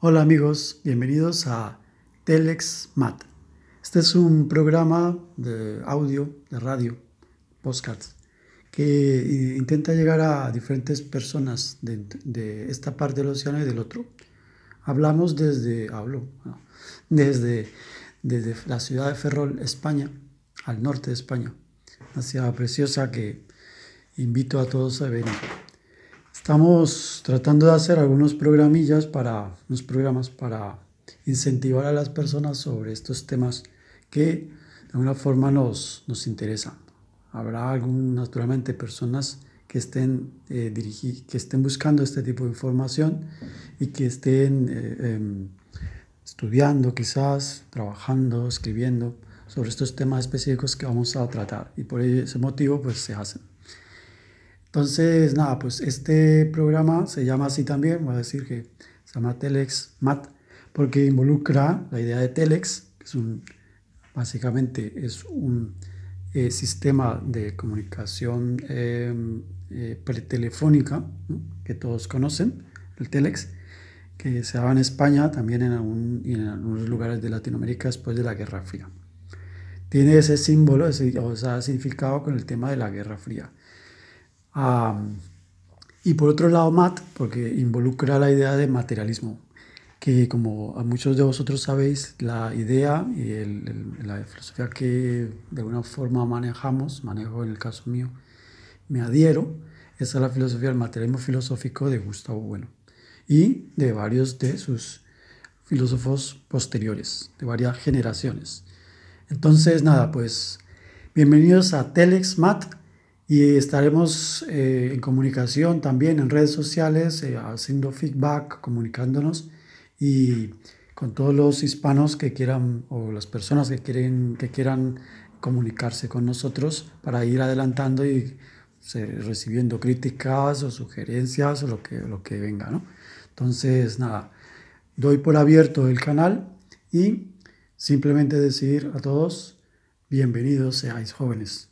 Hola amigos, bienvenidos a Telex Mat. Este es un programa de audio, de radio, postcards, que intenta llegar a diferentes personas de, esta parte del océano y del otro. Hablamos desde, hablo, desde, desde la ciudad de Ferrol, España, al norte de España, una ciudad preciosa que invito a todos a venir. Estamos tratando de hacer algunos programillas para, unos programas para incentivar a las personas sobre estos temas que de alguna forma nos, nos interesan. Habrá algún, naturalmente personas que estén, eh, que estén buscando este tipo de información y que estén eh, em, estudiando quizás, trabajando, escribiendo sobre estos temas específicos que vamos a tratar y por ese motivo pues se hacen. Entonces, nada, pues este programa se llama así también, voy a decir que se llama Telex Mat, porque involucra la idea de Telex, que es un, básicamente es un eh, sistema de comunicación em, eh, telefónica que todos conocen, el Telex, que se daba en España, también en, algún, en algunos lugares de Latinoamérica después de la Guerra Fría. Tiene ese símbolo, ese, o sea, significado con el tema de la Guerra Fría y por otro lado, MAT, porque involucra la idea de materialismo, que como a muchos de vosotros sabéis, la idea y la filosofía que de alguna forma manejamos, manejo en el caso mío, me adhiero, es la filosofía del materialismo filosófico de Gustavo Bueno y de varios de sus filósofos posteriores, de varias generaciones. Entonces, nada, pues bienvenidos a Telex Mat y estaremos eh, en comunicación también en redes sociales, eh, haciendo feedback, comunicándonos y con todos los hispanos que quieran o las personas que, quieren, que quieran comunicarse con nosotros para ir adelantando y recibiendo críticas o sugerencias o lo que, lo que venga. ¿no? Entonces, nada, doy por abierto el canal y simplemente decir a todos, bienvenidos seáis jóvenes.